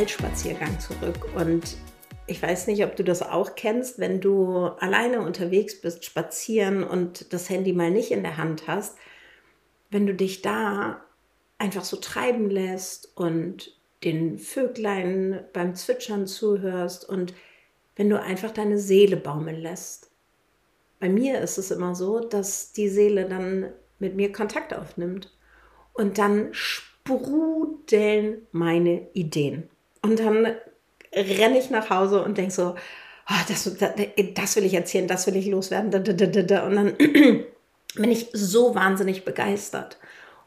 Waldspaziergang zurück und ich weiß nicht, ob du das auch kennst, wenn du alleine unterwegs bist, spazieren und das Handy mal nicht in der Hand hast, wenn du dich da einfach so treiben lässt und den Vöglein beim Zwitschern zuhörst und wenn du einfach deine Seele baumeln lässt. Bei mir ist es immer so, dass die Seele dann mit mir Kontakt aufnimmt und dann sprudeln meine Ideen. Und dann renne ich nach Hause und denke so, oh, das, das, das, will ich erzählen, das will ich loswerden. Und dann bin ich so wahnsinnig begeistert.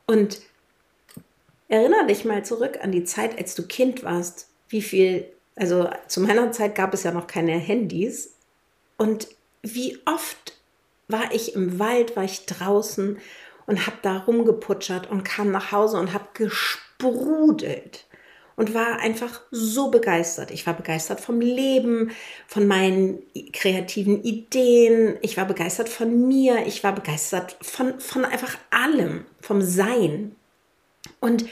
Und Erinnere dich mal zurück an die Zeit, als du Kind warst. Wie viel, also zu meiner Zeit gab es ja noch keine Handys. Und wie oft war ich im Wald, war ich draußen und habe da rumgeputschert und kam nach Hause und habe gesprudelt und war einfach so begeistert. Ich war begeistert vom Leben, von meinen kreativen Ideen. Ich war begeistert von mir. Ich war begeistert von, von einfach allem, vom Sein. Und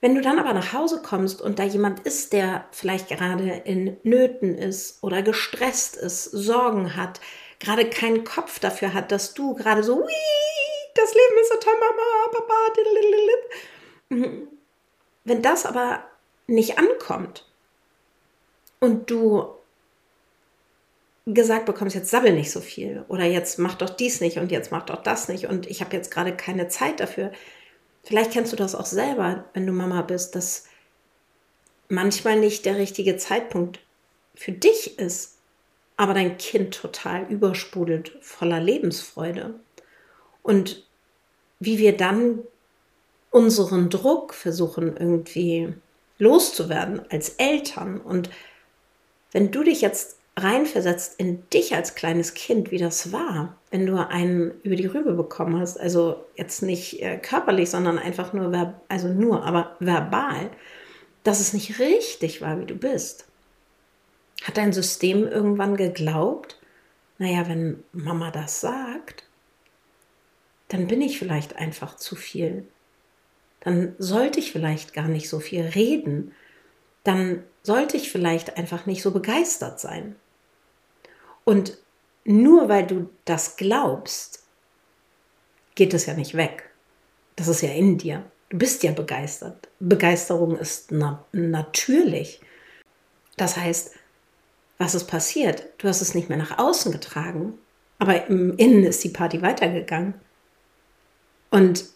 wenn du dann aber nach Hause kommst und da jemand ist, der vielleicht gerade in Nöten ist oder gestresst ist, Sorgen hat, gerade keinen Kopf dafür hat, dass du gerade so, das Leben ist so toll, Mama, Papa, wenn das aber nicht ankommt und du gesagt bekommst, jetzt sabbel nicht so viel oder jetzt mach doch dies nicht und jetzt mach doch das nicht und ich habe jetzt gerade keine Zeit dafür, Vielleicht kennst du das auch selber, wenn du Mama bist, dass manchmal nicht der richtige Zeitpunkt für dich ist, aber dein Kind total übersprudelt voller Lebensfreude. Und wie wir dann unseren Druck versuchen irgendwie loszuwerden als Eltern. Und wenn du dich jetzt reinversetzt in dich als kleines Kind, wie das war, wenn du einen über die Rübe bekommen hast, also jetzt nicht äh, körperlich, sondern einfach nur, also nur, aber verbal, dass es nicht richtig war, wie du bist. Hat dein System irgendwann geglaubt, naja, wenn Mama das sagt, dann bin ich vielleicht einfach zu viel. Dann sollte ich vielleicht gar nicht so viel reden. Dann sollte ich vielleicht einfach nicht so begeistert sein. Und nur weil du das glaubst, geht es ja nicht weg. Das ist ja in dir. Du bist ja begeistert. Begeisterung ist na natürlich. Das heißt, was ist passiert? Du hast es nicht mehr nach außen getragen, aber im Innen ist die Party weitergegangen. Und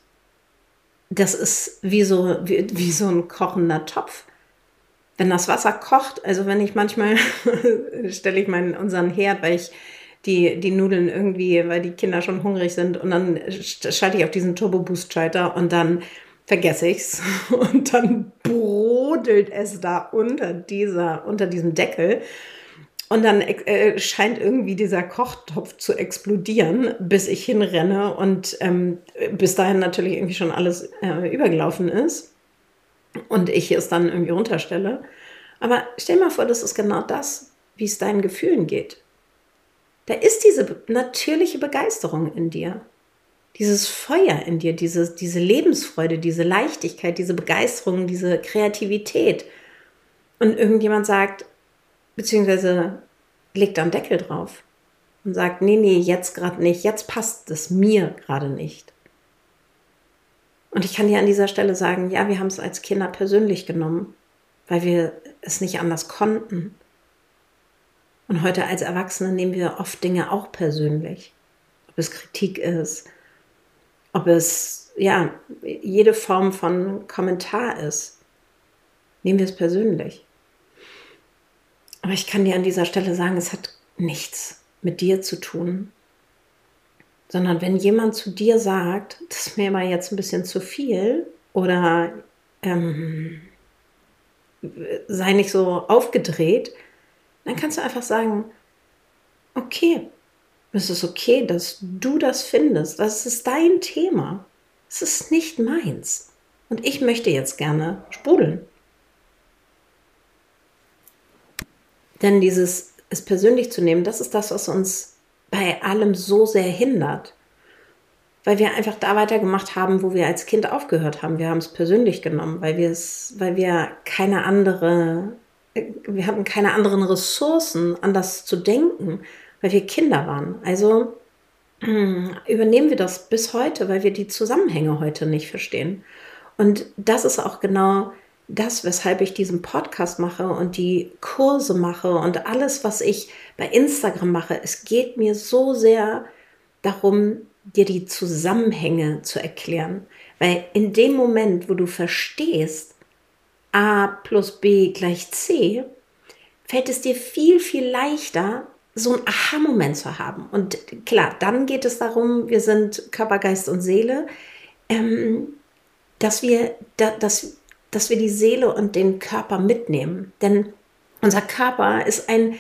das ist wie so, wie, wie so ein kochender Topf. Wenn das Wasser kocht, also wenn ich manchmal stelle ich meinen unseren Herd, weil ich die, die Nudeln irgendwie, weil die Kinder schon hungrig sind und dann schalte ich auf diesen Turbo Boost Schalter und dann vergesse ich's. Und dann brodelt es da unter dieser unter diesem Deckel und dann äh, scheint irgendwie dieser Kochtopf zu explodieren, bis ich hinrenne und ähm, bis dahin natürlich irgendwie schon alles äh, übergelaufen ist und ich es dann irgendwie runterstelle. Aber stell mal vor, das ist genau das, wie es deinen Gefühlen geht. Da ist diese natürliche Begeisterung in dir, dieses Feuer in dir, diese, diese Lebensfreude, diese Leichtigkeit, diese Begeisterung, diese Kreativität. Und irgendjemand sagt, beziehungsweise legt dann Deckel drauf und sagt, nee, nee, jetzt gerade nicht, jetzt passt es mir gerade nicht. Und ich kann dir an dieser Stelle sagen, ja, wir haben es als Kinder persönlich genommen, weil wir es nicht anders konnten. Und heute als Erwachsene nehmen wir oft Dinge auch persönlich. Ob es Kritik ist, ob es ja jede Form von Kommentar ist, nehmen wir es persönlich. Aber ich kann dir an dieser Stelle sagen, es hat nichts mit dir zu tun, sondern wenn jemand zu dir sagt, das ist mir mal jetzt ein bisschen zu viel oder ähm, sei nicht so aufgedreht, dann kannst du einfach sagen, okay, es ist okay, dass du das findest, das ist dein Thema, es ist nicht meins. Und ich möchte jetzt gerne sprudeln. Denn dieses es persönlich zu nehmen, das ist das, was uns bei allem so sehr hindert. Weil wir einfach da weitergemacht haben, wo wir als Kind aufgehört haben. Wir haben es persönlich genommen, weil wir es, weil wir keine andere, wir hatten keine anderen Ressourcen, anders zu denken, weil wir Kinder waren. Also übernehmen wir das bis heute, weil wir die Zusammenhänge heute nicht verstehen. Und das ist auch genau das, weshalb ich diesen Podcast mache und die Kurse mache und alles, was ich bei Instagram mache. Es geht mir so sehr darum, dir die Zusammenhänge zu erklären. Weil in dem Moment, wo du verstehst, a plus b gleich c, fällt es dir viel, viel leichter, so einen Aha-Moment zu haben. Und klar, dann geht es darum, wir sind Körper, Geist und Seele, ähm, dass wir, da, dass dass wir die Seele und den Körper mitnehmen. Denn unser Körper ist ein,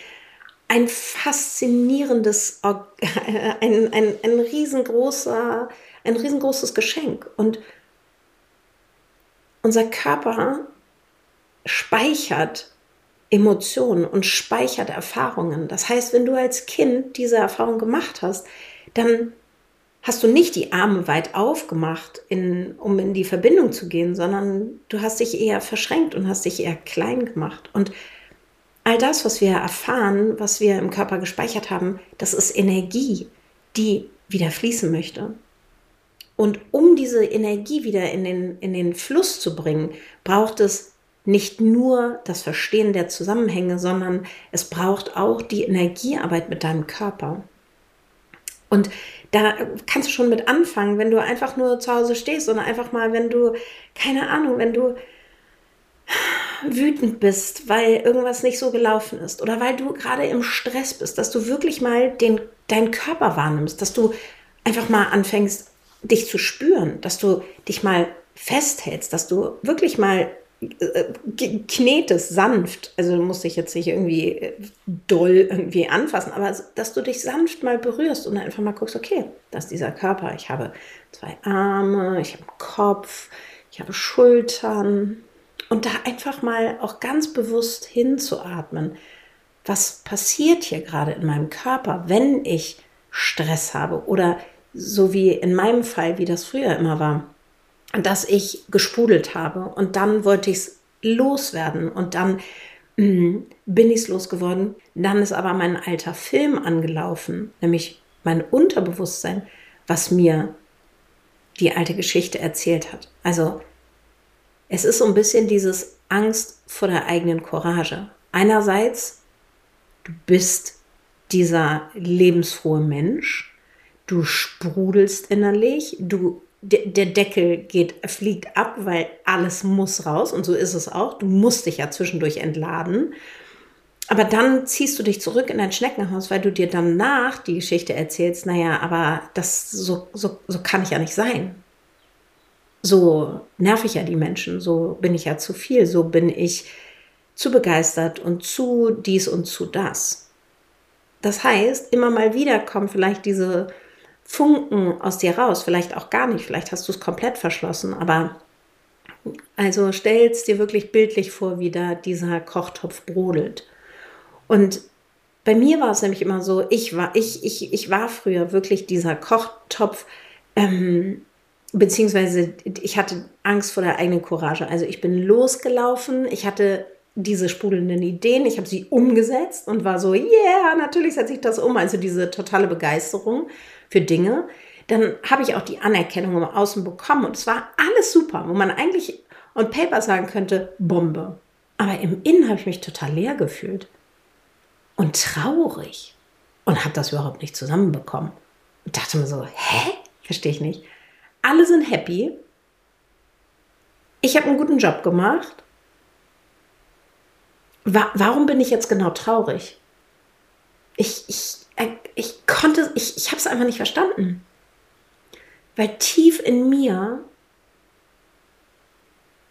ein faszinierendes, ein, ein, ein, riesengroßer, ein riesengroßes Geschenk. Und unser Körper speichert Emotionen und speichert Erfahrungen. Das heißt, wenn du als Kind diese Erfahrung gemacht hast, dann hast du nicht die Arme weit aufgemacht, in, um in die Verbindung zu gehen, sondern du hast dich eher verschränkt und hast dich eher klein gemacht. Und all das, was wir erfahren, was wir im Körper gespeichert haben, das ist Energie, die wieder fließen möchte. Und um diese Energie wieder in den, in den Fluss zu bringen, braucht es nicht nur das Verstehen der Zusammenhänge, sondern es braucht auch die Energiearbeit mit deinem Körper. Und da kannst du schon mit anfangen, wenn du einfach nur zu Hause stehst und einfach mal, wenn du, keine Ahnung, wenn du wütend bist, weil irgendwas nicht so gelaufen ist oder weil du gerade im Stress bist, dass du wirklich mal den, deinen Körper wahrnimmst, dass du einfach mal anfängst, dich zu spüren, dass du dich mal festhältst, dass du wirklich mal knetest sanft, also du musst dich jetzt nicht irgendwie äh, doll irgendwie anfassen, aber dass du dich sanft mal berührst und einfach mal guckst, okay, das ist dieser Körper. Ich habe zwei Arme, ich habe Kopf, ich habe Schultern und da einfach mal auch ganz bewusst hinzuatmen. Was passiert hier gerade in meinem Körper, wenn ich Stress habe oder so wie in meinem Fall, wie das früher immer war? Dass ich gespudelt habe und dann wollte ich es loswerden und dann mh, mm, bin ich es losgeworden. Dann ist aber mein alter Film angelaufen, nämlich mein Unterbewusstsein, was mir die alte Geschichte erzählt hat. Also es ist so ein bisschen dieses Angst vor der eigenen Courage. Einerseits, du bist dieser lebensfrohe Mensch, du sprudelst innerlich, du der Deckel geht, fliegt ab, weil alles muss raus und so ist es auch. Du musst dich ja zwischendurch entladen. Aber dann ziehst du dich zurück in dein Schneckenhaus, weil du dir danach die Geschichte erzählst, naja, aber das so, so, so kann ich ja nicht sein. So nerv ich ja die Menschen, so bin ich ja zu viel, so bin ich zu begeistert und zu dies und zu das. Das heißt, immer mal wieder kommen vielleicht diese Funken aus dir raus, vielleicht auch gar nicht, vielleicht hast du es komplett verschlossen, aber also stell es dir wirklich bildlich vor, wie da dieser Kochtopf brodelt. Und bei mir war es nämlich immer so, ich war, ich, ich, ich war früher wirklich dieser Kochtopf, ähm, beziehungsweise ich hatte Angst vor der eigenen Courage. Also ich bin losgelaufen, ich hatte diese sprudelnden Ideen, ich habe sie umgesetzt und war so, yeah, natürlich setze ich das um. Also diese totale Begeisterung für Dinge. Dann habe ich auch die Anerkennung im Außen bekommen und es war alles super, wo man eigentlich on paper sagen könnte, Bombe. Aber im Innen habe ich mich total leer gefühlt und traurig und habe das überhaupt nicht zusammenbekommen. Und dachte mir so, hä? Verstehe ich nicht. Alle sind happy. Ich habe einen guten Job gemacht warum bin ich jetzt genau traurig? Ich, ich, ich konnte, ich, ich habe es einfach nicht verstanden. Weil tief in mir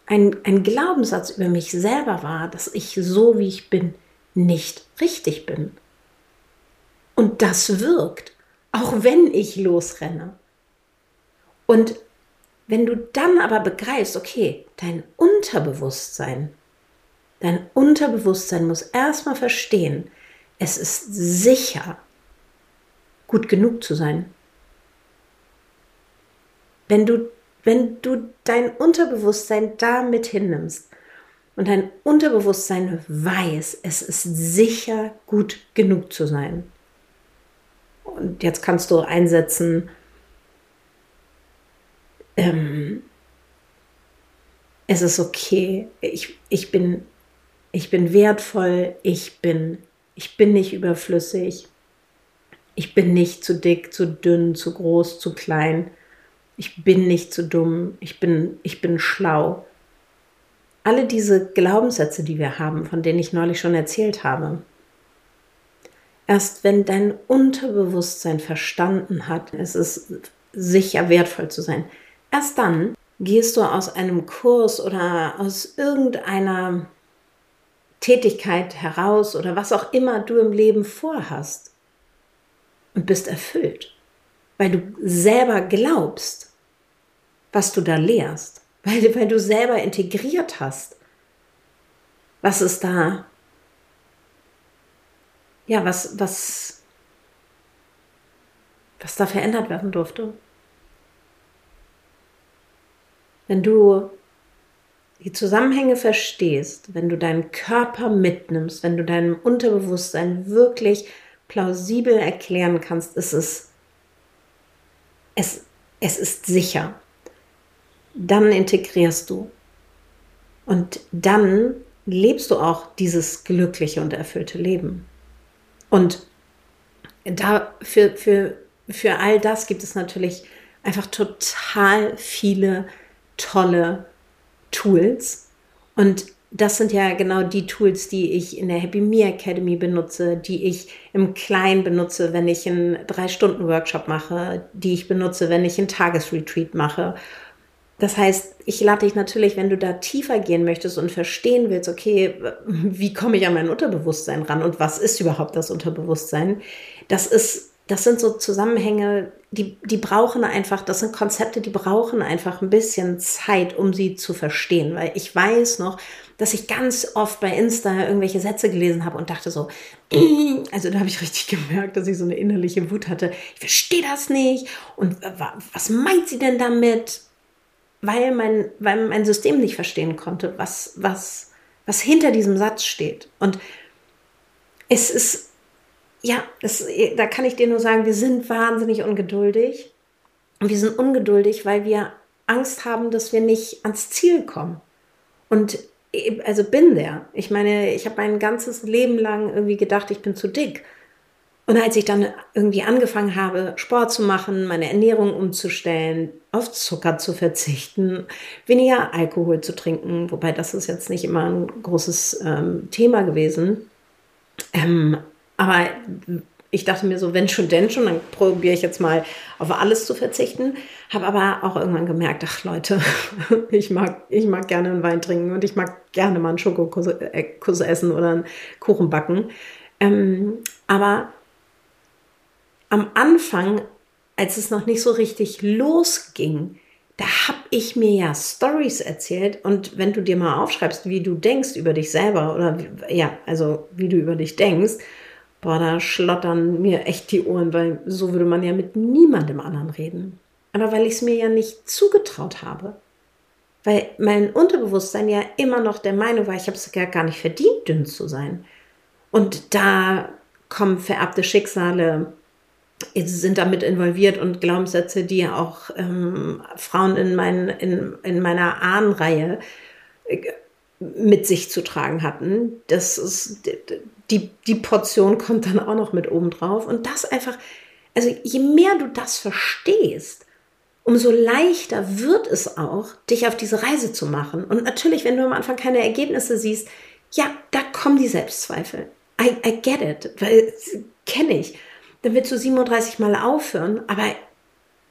ein, ein Glaubenssatz über mich selber war, dass ich so wie ich bin nicht richtig bin. Und das wirkt, auch wenn ich losrenne. Und wenn du dann aber begreifst, okay, dein Unterbewusstsein Dein Unterbewusstsein muss erstmal verstehen, es ist sicher, gut genug zu sein. Wenn du, wenn du dein Unterbewusstsein da mit hinnimmst und dein Unterbewusstsein weiß, es ist sicher, gut genug zu sein. Und jetzt kannst du einsetzen, ähm, es ist okay, ich, ich bin ich bin wertvoll, ich bin, ich bin nicht überflüssig, ich bin nicht zu dick, zu dünn, zu groß, zu klein, ich bin nicht zu dumm, ich bin, ich bin schlau. Alle diese Glaubenssätze, die wir haben, von denen ich neulich schon erzählt habe. Erst wenn dein Unterbewusstsein verstanden hat, es ist sicher wertvoll zu sein, erst dann gehst du aus einem Kurs oder aus irgendeiner Tätigkeit heraus oder was auch immer du im Leben vorhast und bist erfüllt, weil du selber glaubst, was du da lehrst, weil, weil du selber integriert hast, was ist da, ja, was, was, was da verändert werden durfte. Wenn du die Zusammenhänge verstehst, wenn du deinen Körper mitnimmst, wenn du deinem Unterbewusstsein wirklich plausibel erklären kannst, ist es, es, es ist sicher. Dann integrierst du. Und dann lebst du auch dieses glückliche und erfüllte Leben. Und da für, für, für all das gibt es natürlich einfach total viele tolle Tools. Und das sind ja genau die Tools, die ich in der Happy Me Academy benutze, die ich im Kleinen benutze, wenn ich einen Drei-Stunden-Workshop mache, die ich benutze, wenn ich einen Tagesretreat mache. Das heißt, ich lade dich natürlich, wenn du da tiefer gehen möchtest und verstehen willst, okay, wie komme ich an mein Unterbewusstsein ran und was ist überhaupt das Unterbewusstsein? Das ist das sind so Zusammenhänge, die, die brauchen einfach, das sind Konzepte, die brauchen einfach ein bisschen Zeit, um sie zu verstehen. Weil ich weiß noch, dass ich ganz oft bei Insta irgendwelche Sätze gelesen habe und dachte so, also da habe ich richtig gemerkt, dass ich so eine innerliche Wut hatte. Ich verstehe das nicht. Und was meint sie denn damit? Weil mein, weil mein System nicht verstehen konnte, was, was, was hinter diesem Satz steht. Und es ist ja, das, da kann ich dir nur sagen, wir sind wahnsinnig ungeduldig. Und wir sind ungeduldig, weil wir Angst haben, dass wir nicht ans Ziel kommen. Und also bin der. Ich meine, ich habe mein ganzes Leben lang irgendwie gedacht, ich bin zu dick. Und als ich dann irgendwie angefangen habe, Sport zu machen, meine Ernährung umzustellen, auf Zucker zu verzichten, weniger Alkohol zu trinken, wobei das ist jetzt nicht immer ein großes ähm, Thema gewesen, ähm, aber ich dachte mir so, wenn schon, denn schon, dann probiere ich jetzt mal auf alles zu verzichten. Habe aber auch irgendwann gemerkt, ach Leute, ich mag, ich mag gerne einen Wein trinken und ich mag gerne mal einen Schokokuss äh, essen oder einen Kuchen backen. Ähm, aber am Anfang, als es noch nicht so richtig losging, da habe ich mir ja Stories erzählt und wenn du dir mal aufschreibst, wie du denkst über dich selber oder ja, also wie du über dich denkst, boah, da schlottern mir echt die Ohren, weil so würde man ja mit niemandem anderen reden. Aber weil ich es mir ja nicht zugetraut habe. Weil mein Unterbewusstsein ja immer noch der Meinung war, ich habe es gar nicht verdient, dünn zu sein. Und da kommen vererbte Schicksale, sind damit involviert und Glaubenssätze, die auch ähm, Frauen in, mein, in, in meiner Ahnenreihe äh, mit sich zu tragen hatten. Das ist, die, die Portion kommt dann auch noch mit oben drauf. Und das einfach, also je mehr du das verstehst, umso leichter wird es auch, dich auf diese Reise zu machen. Und natürlich, wenn du am Anfang keine Ergebnisse siehst, ja, da kommen die Selbstzweifel. I, I get it, weil kenne ich. Dann willst du 37 Mal aufhören, aber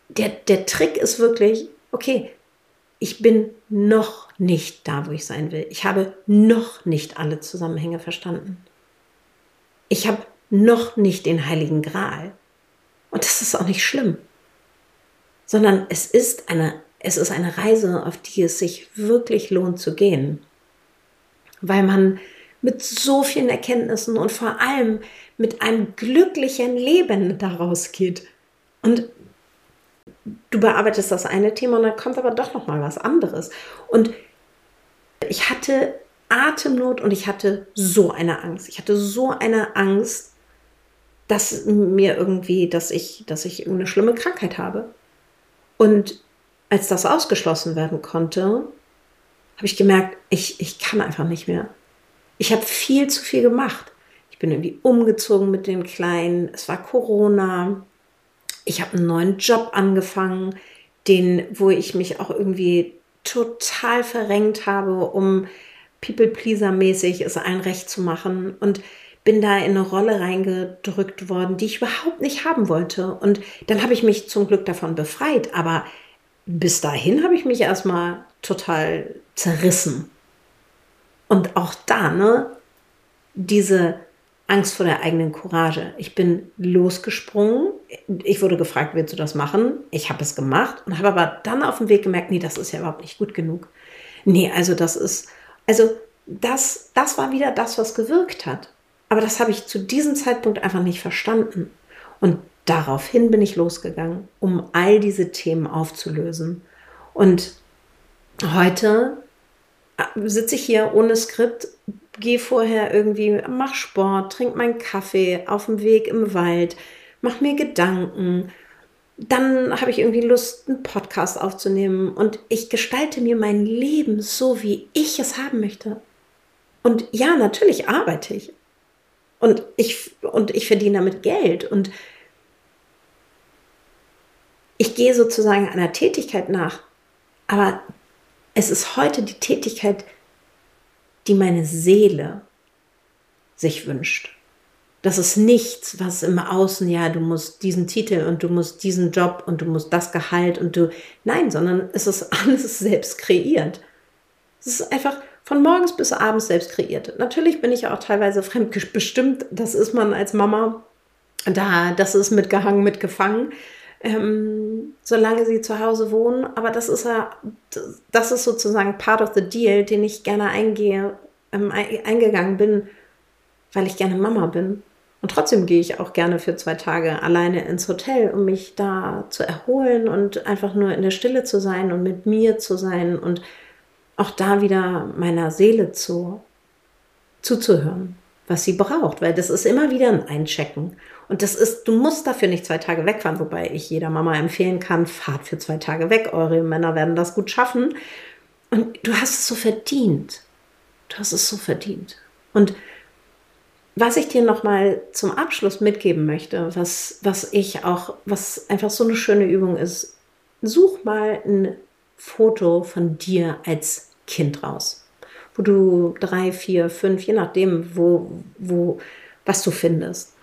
der, der Trick ist wirklich, okay, ich bin noch nicht da, wo ich sein will. Ich habe noch nicht alle Zusammenhänge verstanden. Ich habe noch nicht den heiligen Gral. Und das ist auch nicht schlimm. Sondern es ist eine, es ist eine Reise, auf die es sich wirklich lohnt zu gehen. Weil man mit so vielen Erkenntnissen und vor allem mit einem glücklichen Leben daraus geht. Und du bearbeitest das eine Thema und dann kommt aber doch noch mal was anderes. Und ich hatte Atemnot und ich hatte so eine Angst. Ich hatte so eine Angst, dass mir irgendwie, dass ich, dass ich irgendeine schlimme Krankheit habe. Und als das ausgeschlossen werden konnte, habe ich gemerkt, ich, ich kann einfach nicht mehr. Ich habe viel zu viel gemacht. Ich bin irgendwie umgezogen mit den Kleinen. Es war Corona ich habe einen neuen Job angefangen, den, wo ich mich auch irgendwie total verrenkt habe, um People-Pleaser-mäßig es allen recht zu machen und bin da in eine Rolle reingedrückt worden, die ich überhaupt nicht haben wollte. Und dann habe ich mich zum Glück davon befreit, aber bis dahin habe ich mich erstmal total zerrissen. Und auch da, ne, diese Angst vor der eigenen Courage. Ich bin losgesprungen. Ich wurde gefragt, willst du das machen? Ich habe es gemacht und habe aber dann auf dem Weg gemerkt, nee, das ist ja überhaupt nicht gut genug. Nee, also das ist, also das, das war wieder das, was gewirkt hat. Aber das habe ich zu diesem Zeitpunkt einfach nicht verstanden. Und daraufhin bin ich losgegangen, um all diese Themen aufzulösen. Und heute äh, sitze ich hier ohne Skript, gehe vorher irgendwie, mach Sport, trink meinen Kaffee auf dem Weg im Wald, mach mir Gedanken. Dann habe ich irgendwie Lust, einen Podcast aufzunehmen und ich gestalte mir mein Leben so, wie ich es haben möchte. Und ja, natürlich arbeite ich. Und ich, und ich verdiene damit Geld. Und ich gehe sozusagen einer Tätigkeit nach. Aber es ist heute die Tätigkeit, die meine Seele sich wünscht. Das ist nichts, was im Außen, ja, du musst diesen Titel und du musst diesen Job und du musst das Gehalt und du, nein, sondern es ist alles selbst kreiert. Es ist einfach von morgens bis abends selbst kreiert. Natürlich bin ich auch teilweise fremdbestimmt, das ist man als Mama, da, das ist mitgehangen, mitgefangen ähm, solange sie zu Hause wohnen. Aber das ist ja, das ist sozusagen part of the deal, den ich gerne eingehe, ähm, eingegangen bin, weil ich gerne Mama bin. Und trotzdem gehe ich auch gerne für zwei Tage alleine ins Hotel, um mich da zu erholen und einfach nur in der Stille zu sein und mit mir zu sein und auch da wieder meiner Seele zu, zuzuhören, was sie braucht, weil das ist immer wieder ein Einchecken. Und das ist, du musst dafür nicht zwei Tage wegfahren, wobei ich jeder Mama empfehlen kann, fahrt für zwei Tage weg. Eure Männer werden das gut schaffen. Und du hast es so verdient. Du hast es so verdient. Und was ich dir noch mal zum Abschluss mitgeben möchte, was, was ich auch, was einfach so eine schöne Übung ist, such mal ein Foto von dir als Kind raus, wo du drei, vier, fünf, je nachdem, wo, wo, was du findest.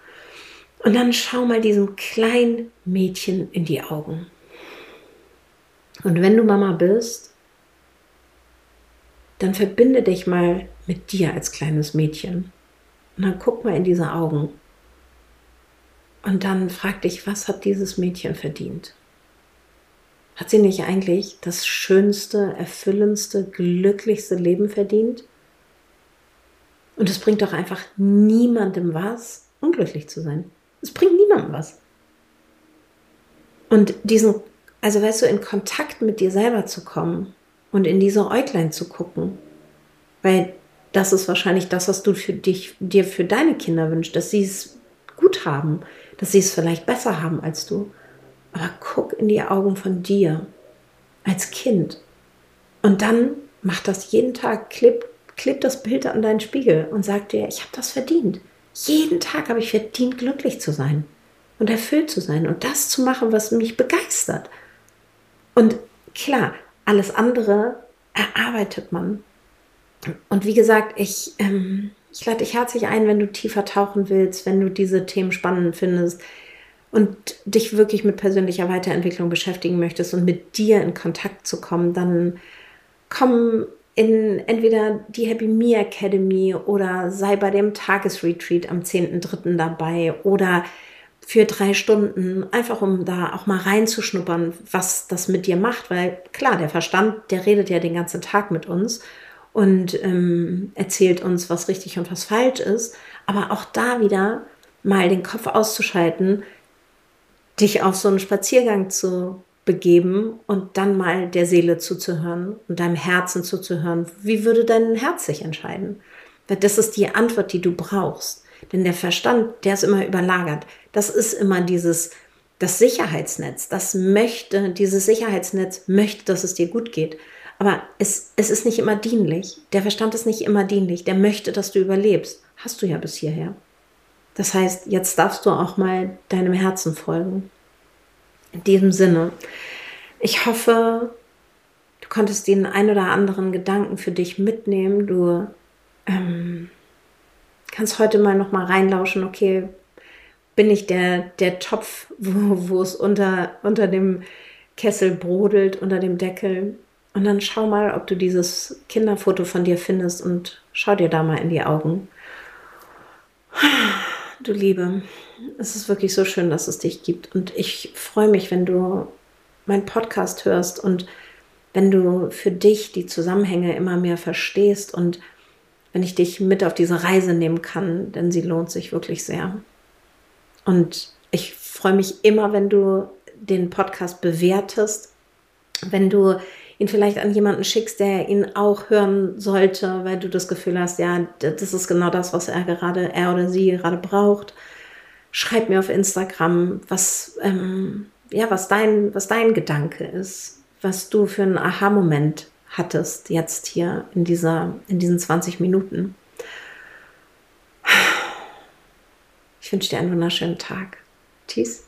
Und dann schau mal diesem kleinen Mädchen in die Augen. Und wenn du Mama bist, dann verbinde dich mal mit dir als kleines Mädchen. Und dann guck mal in diese Augen. Und dann frag dich, was hat dieses Mädchen verdient? Hat sie nicht eigentlich das schönste, erfüllendste, glücklichste Leben verdient? Und es bringt doch einfach niemandem was, unglücklich zu sein. Es bringt niemandem was. Und diesen, also weißt du, in Kontakt mit dir selber zu kommen und in diese Äuglein zu gucken. Weil das ist wahrscheinlich das, was du für dich, dir für deine Kinder wünschst, dass sie es gut haben, dass sie es vielleicht besser haben als du. Aber guck in die Augen von dir als Kind. Und dann mach das jeden Tag, kleb, kleb das Bild an deinen Spiegel und sag dir, ich habe das verdient. Jeden Tag habe ich verdient, glücklich zu sein und erfüllt zu sein und das zu machen, was mich begeistert. Und klar, alles andere erarbeitet man. Und wie gesagt, ich, ähm, ich lade dich herzlich ein, wenn du tiefer tauchen willst, wenn du diese Themen spannend findest und dich wirklich mit persönlicher Weiterentwicklung beschäftigen möchtest und mit dir in Kontakt zu kommen, dann komm in entweder die Happy Me Academy oder sei bei dem Tagesretreat am 10.3. dabei oder für drei Stunden, einfach um da auch mal reinzuschnuppern, was das mit dir macht, weil klar, der Verstand, der redet ja den ganzen Tag mit uns und ähm, erzählt uns, was richtig und was falsch ist, aber auch da wieder mal den Kopf auszuschalten, dich auf so einen Spaziergang zu begeben und dann mal der Seele zuzuhören und deinem Herzen zuzuhören. Wie würde dein Herz sich entscheiden? Das ist die Antwort, die du brauchst. Denn der Verstand, der ist immer überlagert. Das ist immer dieses, das Sicherheitsnetz. Das möchte, dieses Sicherheitsnetz möchte, dass es dir gut geht. Aber es, es ist nicht immer dienlich. Der Verstand ist nicht immer dienlich. Der möchte, dass du überlebst. Hast du ja bis hierher. Das heißt, jetzt darfst du auch mal deinem Herzen folgen. In diesem Sinne, ich hoffe, du konntest den ein oder anderen Gedanken für dich mitnehmen. Du ähm, kannst heute mal noch mal reinlauschen, okay, bin ich der, der Topf, wo, wo es unter, unter dem Kessel brodelt, unter dem Deckel. Und dann schau mal, ob du dieses Kinderfoto von dir findest und schau dir da mal in die Augen. Du Liebe, es ist wirklich so schön, dass es dich gibt. Und ich freue mich, wenn du meinen Podcast hörst und wenn du für dich die Zusammenhänge immer mehr verstehst und wenn ich dich mit auf diese Reise nehmen kann, denn sie lohnt sich wirklich sehr. Und ich freue mich immer, wenn du den Podcast bewertest, wenn du ihn vielleicht an jemanden schickst, der ihn auch hören sollte, weil du das Gefühl hast, ja, das ist genau das, was er gerade, er oder sie gerade braucht schreib mir auf Instagram, was, ähm, ja, was, dein, was dein Gedanke ist, was du für einen Aha-Moment hattest jetzt hier in, dieser, in diesen 20 Minuten. Ich wünsche dir einen wunderschönen Tag. Tschüss.